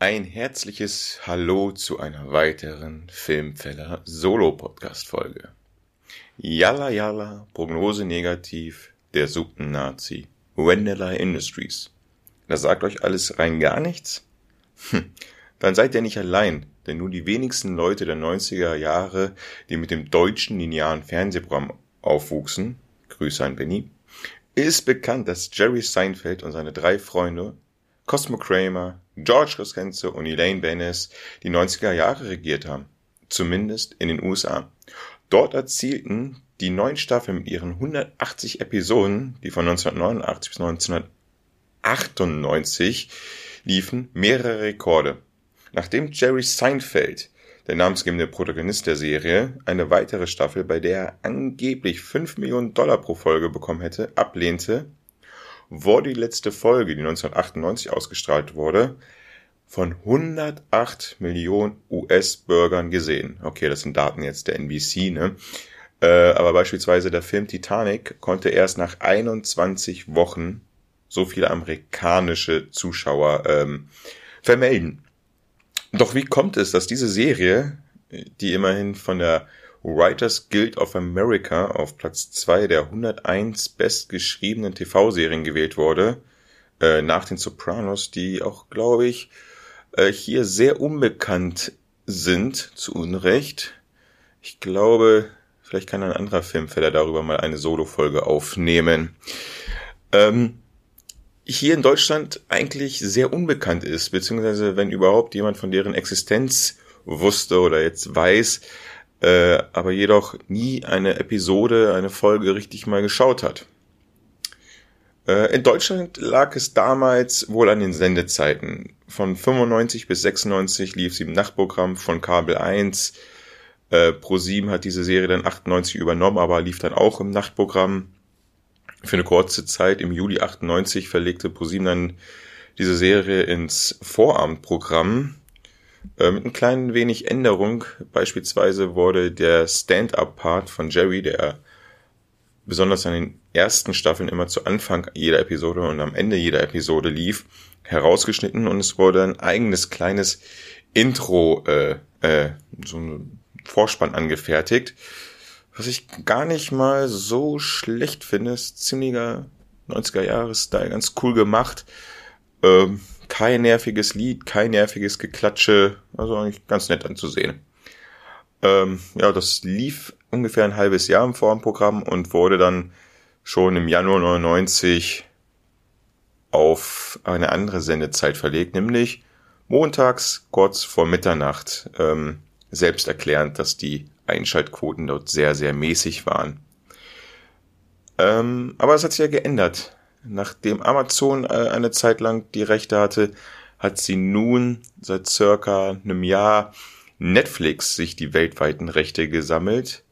Ein herzliches Hallo zu einer weiteren Filmfeller Solo-Podcast-Folge. Yalla Yalla, Prognose negativ, der Suppen-Nazi, Wendella Industries. Das sagt euch alles rein gar nichts? Hm, dann seid ihr nicht allein, denn nur die wenigsten Leute der 90er Jahre, die mit dem deutschen linearen Fernsehprogramm aufwuchsen, Grüße an Benny, ist bekannt, dass Jerry Seinfeld und seine drei Freunde, Cosmo Kramer, George Costanzo und Elaine Benes, die 90er Jahre regiert haben. Zumindest in den USA. Dort erzielten die neun Staffeln mit ihren 180 Episoden, die von 1989 bis 1998 liefen, mehrere Rekorde. Nachdem Jerry Seinfeld der namensgebende Protagonist der Serie, eine weitere Staffel, bei der er angeblich 5 Millionen Dollar pro Folge bekommen hätte, ablehnte, wurde die letzte Folge, die 1998 ausgestrahlt wurde, von 108 Millionen US-Bürgern gesehen. Okay, das sind Daten jetzt der NBC, ne? Äh, aber beispielsweise der Film Titanic konnte erst nach 21 Wochen so viele amerikanische Zuschauer ähm, vermelden. Doch wie kommt es, dass diese Serie, die immerhin von der Writers Guild of America auf Platz 2 der 101 bestgeschriebenen TV-Serien gewählt wurde, äh, nach den Sopranos, die auch, glaube ich, äh, hier sehr unbekannt sind, zu Unrecht. Ich glaube, vielleicht kann ein anderer Filmfeller darüber mal eine Solo-Folge aufnehmen. Ähm, hier in Deutschland eigentlich sehr unbekannt ist, beziehungsweise wenn überhaupt jemand von deren Existenz wusste oder jetzt weiß, äh, aber jedoch nie eine Episode, eine Folge richtig mal geschaut hat. Äh, in Deutschland lag es damals wohl an den Sendezeiten. Von 95 bis 96 lief sie im Nachtprogramm von Kabel 1. Äh, Pro7 hat diese Serie dann 98 übernommen, aber lief dann auch im Nachtprogramm für eine kurze Zeit im Juli 98 verlegte ProSieben dann diese Serie ins Vorabendprogramm äh, mit ein kleinen wenig Änderung. Beispielsweise wurde der Stand-up-Part von Jerry, der besonders an den ersten Staffeln immer zu Anfang jeder Episode und am Ende jeder Episode lief, herausgeschnitten und es wurde ein eigenes kleines Intro, äh, äh, so ein Vorspann angefertigt was ich gar nicht mal so schlecht finde, ist ziemlicher 90er Jahres Style, ganz cool gemacht. Ähm, kein nerviges Lied, kein nerviges Geklatsche, also eigentlich ganz nett anzusehen. Ähm, ja, das lief ungefähr ein halbes Jahr im Formprogramm und wurde dann schon im Januar 99 auf eine andere Sendezeit verlegt, nämlich montags kurz vor Mitternacht. Ähm, selbst erklärend, dass die Einschaltquoten dort sehr, sehr mäßig waren. Ähm, aber es hat sich ja geändert. Nachdem Amazon äh, eine Zeit lang die Rechte hatte, hat sie nun seit circa einem Jahr Netflix sich die weltweiten Rechte gesammelt.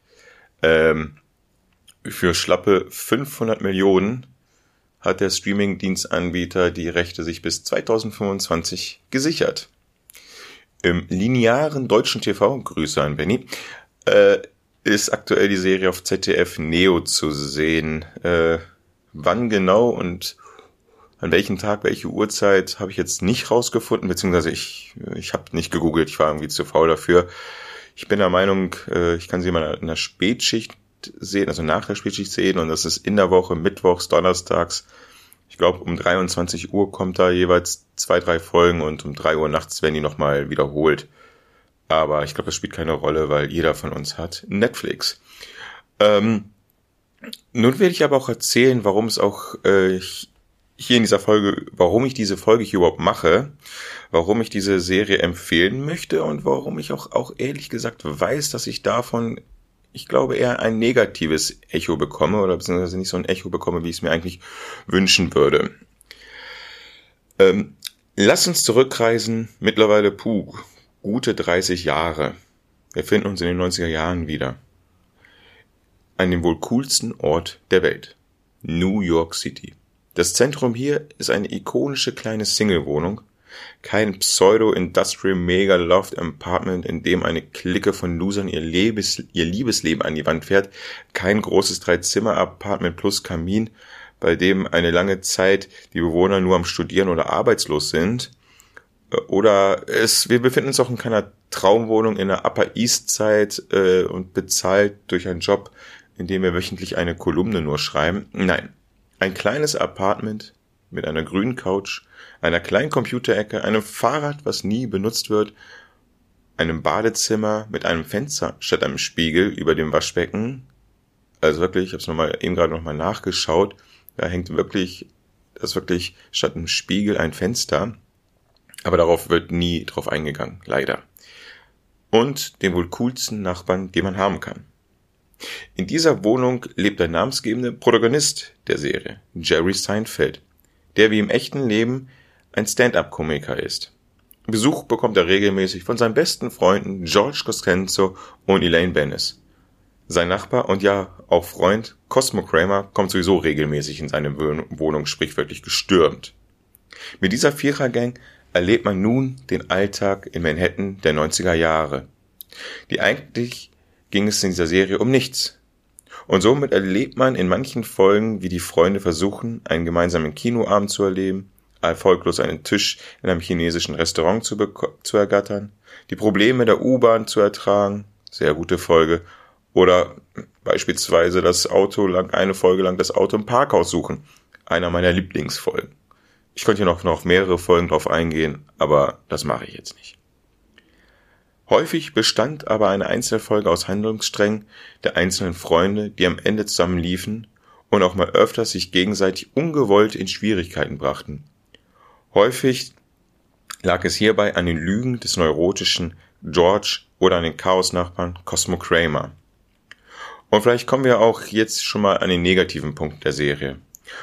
Ähm, für schlappe 500 Millionen hat der Streaming-Dienstanbieter die Rechte sich bis 2025 gesichert. Im linearen deutschen TV, Grüße an Benny, äh, ist aktuell die Serie auf ZDF Neo zu sehen. Äh, wann genau und an welchem Tag, welche Uhrzeit, habe ich jetzt nicht rausgefunden, beziehungsweise ich, ich habe nicht gegoogelt, ich war irgendwie zu faul dafür. Ich bin der Meinung, äh, ich kann sie mal in der Spätschicht sehen, also nach der Spätschicht sehen und das ist in der Woche, mittwochs, donnerstags. Ich glaube, um 23 Uhr kommt da jeweils zwei, drei Folgen und um drei Uhr nachts werden die nochmal wiederholt. Aber ich glaube, das spielt keine Rolle, weil jeder von uns hat Netflix. Ähm, nun werde ich aber auch erzählen, warum es auch äh, hier in dieser Folge, warum ich diese Folge hier überhaupt mache, warum ich diese Serie empfehlen möchte und warum ich auch, auch ehrlich gesagt weiß, dass ich davon, ich glaube, eher ein negatives Echo bekomme oder beziehungsweise nicht so ein Echo bekomme, wie ich es mir eigentlich wünschen würde. Ähm, lass uns zurückreisen, mittlerweile, puh, gute 30 Jahre. Wir finden uns in den 90er Jahren wieder. An dem wohl coolsten Ort der Welt. New York City. Das Zentrum hier ist eine ikonische kleine Single-Wohnung. Kein Pseudo-Industrial-Mega-Loft-Apartment, in dem eine Clique von Losern ihr, Lebes, ihr Liebesleben an die Wand fährt. Kein großes Drei-Zimmer-Apartment plus Kamin, bei dem eine lange Zeit die Bewohner nur am Studieren oder arbeitslos sind Oder es, wir befinden uns auch in keiner Traumwohnung in der Upper East Side äh, und bezahlt durch einen Job, in dem wir wöchentlich eine Kolumne nur schreiben. Nein, ein kleines Apartment mit einer grünen Couch, einer kleinen Computerecke, einem Fahrrad, was nie benutzt wird, einem Badezimmer mit einem Fenster statt einem Spiegel über dem Waschbecken. Also wirklich, ich habe es nochmal eben gerade nochmal nachgeschaut. Da hängt wirklich, das wirklich statt einem Spiegel ein Fenster. Aber darauf wird nie drauf eingegangen, leider. Und den wohl coolsten Nachbarn, den man haben kann. In dieser Wohnung lebt der namensgebende Protagonist der Serie, Jerry Seinfeld, der wie im echten Leben ein Stand-up-Komiker ist. Besuch bekommt er regelmäßig von seinen besten Freunden George Costanzo und Elaine Bennis. Sein Nachbar und ja auch Freund Cosmo Kramer kommt sowieso regelmäßig in seine Wohnung sprichwörtlich gestürmt. Mit dieser Vierergang erlebt man nun den Alltag in Manhattan der 90er Jahre. Die eigentlich ging es in dieser Serie um nichts. Und somit erlebt man in manchen Folgen, wie die Freunde versuchen, einen gemeinsamen Kinoabend zu erleben, erfolglos einen Tisch in einem chinesischen Restaurant zu, zu ergattern, die Probleme der U-Bahn zu ertragen, sehr gute Folge, oder beispielsweise das Auto lang, eine Folge lang das Auto im Parkhaus suchen, einer meiner Lieblingsfolgen. Ich könnte hier noch, noch mehrere Folgen drauf eingehen, aber das mache ich jetzt nicht. Häufig bestand aber eine Einzelfolge aus Handlungssträngen der einzelnen Freunde, die am Ende zusammen liefen und auch mal öfters sich gegenseitig ungewollt in Schwierigkeiten brachten. Häufig lag es hierbei an den Lügen des neurotischen George oder an den Chaosnachbarn Cosmo Kramer. Und vielleicht kommen wir auch jetzt schon mal an den negativen Punkt der Serie.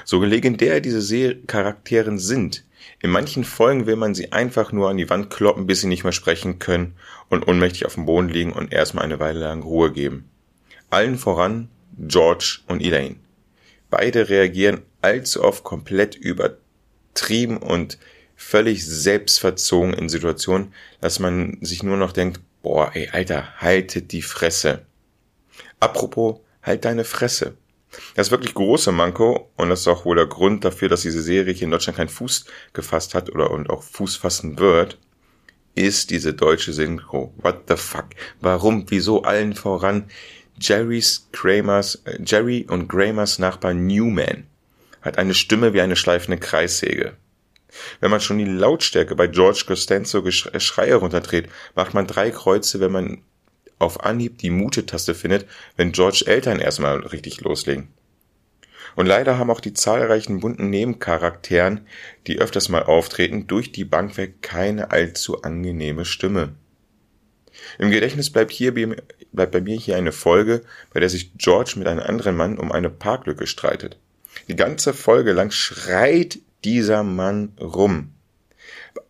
So legendär diese Charakteren sind, in manchen Folgen will man sie einfach nur an die Wand kloppen, bis sie nicht mehr sprechen können und ohnmächtig auf dem Boden liegen und erstmal eine Weile lang Ruhe geben. Allen voran George und Elaine. Beide reagieren allzu oft komplett über übertrieben und völlig selbstverzogen in Situationen, dass man sich nur noch denkt, boah, ey, Alter, haltet die Fresse. Apropos, halt deine Fresse. Das wirklich große Manko, und das ist auch wohl der Grund dafür, dass diese Serie hier in Deutschland keinen Fuß gefasst hat oder und auch Fuß fassen wird, ist diese deutsche Synchro. What the fuck? Warum? Wieso allen voran? Jerry's Kramers, äh, Jerry und Gramers Nachbar Newman hat eine Stimme wie eine schleifende Kreissäge. Wenn man schon die Lautstärke bei George Costanzo Schreie runterdreht, macht man drei Kreuze, wenn man auf Anhieb die Mute-Taste findet, wenn George Eltern erstmal richtig loslegen. Und leider haben auch die zahlreichen bunten Nebencharakteren, die öfters mal auftreten, durch die Bank weg keine allzu angenehme Stimme. Im Gedächtnis bleibt, hier, bleibt bei mir hier eine Folge, bei der sich George mit einem anderen Mann um eine Parklücke streitet. Die ganze Folge lang schreit dieser Mann rum.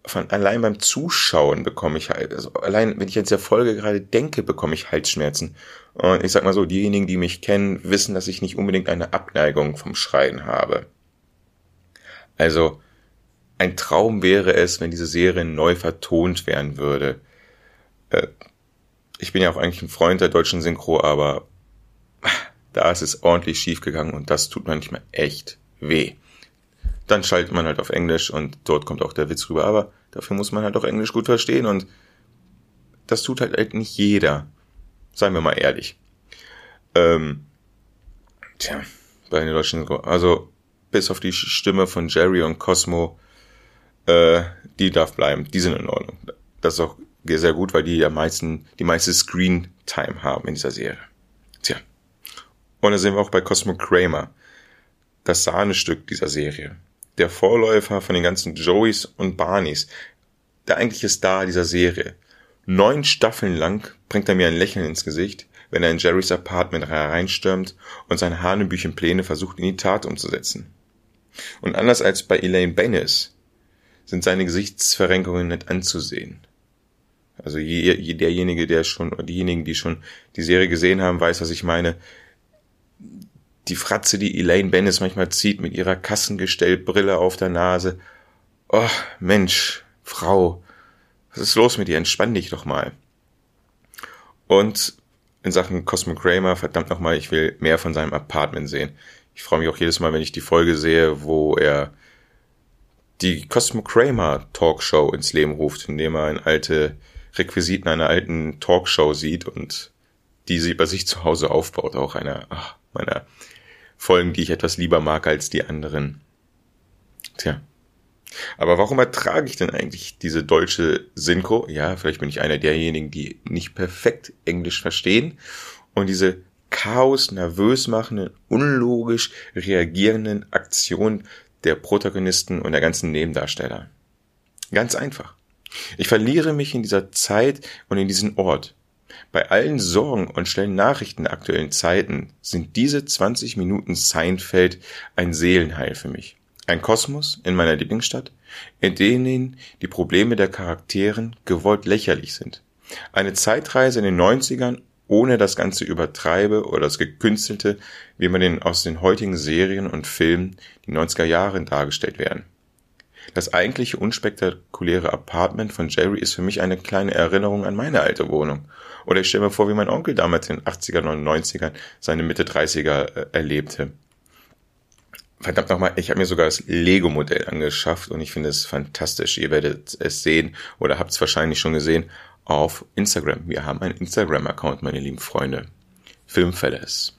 Von allein beim Zuschauen bekomme ich halt, also allein wenn ich jetzt der Folge gerade denke, bekomme ich Halsschmerzen. Und ich sag mal so, diejenigen, die mich kennen, wissen, dass ich nicht unbedingt eine Abneigung vom Schreien habe. Also, ein Traum wäre es, wenn diese Serie neu vertont werden würde. Äh, ich bin ja auch eigentlich ein Freund der deutschen Synchro, aber da ist es ordentlich schief gegangen und das tut manchmal echt weh. Dann schaltet man halt auf Englisch und dort kommt auch der Witz rüber, aber dafür muss man halt auch Englisch gut verstehen und das tut halt, halt nicht jeder. Seien wir mal ehrlich. Ähm, tja, bei den deutschen, also bis auf die Stimme von Jerry und Cosmo, äh, die darf bleiben. Die sind in Ordnung. Das ist auch sehr gut, weil die ja meisten, die meiste Screen Time haben in dieser Serie. Tja. Und da sehen wir auch bei Cosmo Kramer, das Sahnestück dieser Serie. Der Vorläufer von den ganzen Joeys und Barneys. Der eigentliche Star dieser Serie. Neun Staffeln lang bringt er mir ein Lächeln ins Gesicht, wenn er in Jerrys Apartment hereinstürmt und seine hanebüchen Pläne versucht in die Tat umzusetzen. Und anders als bei Elaine Bennis sind seine Gesichtsverrenkungen nicht anzusehen. Also je, je, derjenige, der schon, diejenigen, die schon die Serie gesehen haben, weiß, was ich meine die Fratze, die Elaine Bennis manchmal zieht mit ihrer Kassengestellbrille auf der Nase. Oh, Mensch, Frau, was ist los mit dir? Entspann dich doch mal. Und in Sachen Cosmo Kramer, verdammt nochmal, ich will mehr von seinem Apartment sehen. Ich freue mich auch jedes Mal, wenn ich die Folge sehe, wo er die Cosmo Kramer Talkshow ins Leben ruft, indem er ein alte Requisiten einer alten Talkshow sieht und die sie bei sich zu Hause aufbaut. Auch einer ach, meiner Folgen, die ich etwas lieber mag als die anderen. Tja. Aber warum ertrage ich denn eigentlich diese deutsche Synchro? Ja, vielleicht bin ich einer derjenigen, die nicht perfekt Englisch verstehen und diese Chaos, nervös machenden, unlogisch reagierenden Aktionen der Protagonisten und der ganzen Nebendarsteller. Ganz einfach. Ich verliere mich in dieser Zeit und in diesem Ort. Bei allen Sorgen und schnellen Nachrichten der aktuellen Zeiten sind diese 20 Minuten Seinfeld ein Seelenheil für mich. Ein Kosmos in meiner Lieblingsstadt, in denen die Probleme der Charakteren gewollt lächerlich sind. Eine Zeitreise in den 90ern ohne das ganze Übertreibe oder das Gekünstelte, wie man den aus den heutigen Serien und Filmen die 90er Jahre dargestellt werden. Das eigentliche unspektakuläre Apartment von Jerry ist für mich eine kleine Erinnerung an meine alte Wohnung. Oder ich stelle mir vor, wie mein Onkel damals in den 80ern und 90ern seine Mitte 30er äh, erlebte. Verdammt nochmal, ich habe mir sogar das Lego-Modell angeschafft und ich finde es fantastisch. Ihr werdet es sehen oder habt es wahrscheinlich schon gesehen auf Instagram. Wir haben einen Instagram-Account, meine lieben Freunde. Filmfellas.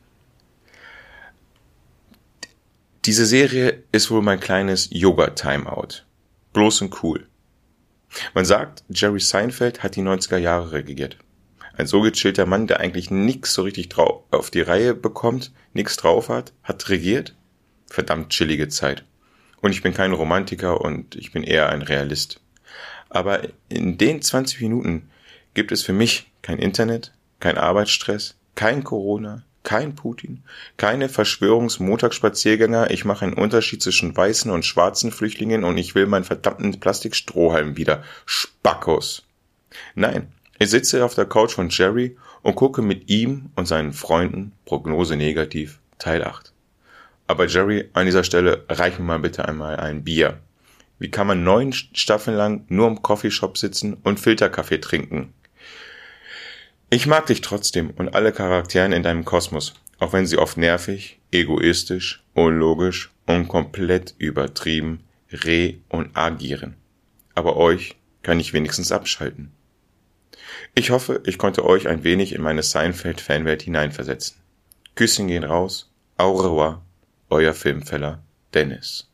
Diese Serie ist wohl mein kleines Yoga-Timeout. Bloß und cool. Man sagt, Jerry Seinfeld hat die 90er Jahre regiert. Ein so gechillter Mann, der eigentlich nix so richtig drauf auf die Reihe bekommt, nix drauf hat, hat regiert. Verdammt chillige Zeit. Und ich bin kein Romantiker und ich bin eher ein Realist. Aber in den 20 Minuten gibt es für mich kein Internet, kein Arbeitsstress, kein Corona, kein Putin, keine Verschwörungsmontagsspaziergänger, ich mache einen Unterschied zwischen weißen und schwarzen Flüchtlingen und ich will meinen verdammten Plastikstrohhalm wieder. Spackos. Nein, ich sitze auf der Couch von Jerry und gucke mit ihm und seinen Freunden Prognose negativ Teil 8. Aber Jerry, an dieser Stelle reich mir mal bitte einmal ein Bier. Wie kann man neun Staffeln lang nur im Coffeeshop sitzen und Filterkaffee trinken? Ich mag dich trotzdem und alle Charakteren in deinem Kosmos, auch wenn sie oft nervig, egoistisch, unlogisch und komplett übertrieben re- und agieren. Aber euch kann ich wenigstens abschalten. Ich hoffe, ich konnte euch ein wenig in meine Seinfeld-Fanwelt hineinversetzen. Küsschen gehen raus. Au revoir, euer Filmfeller Dennis.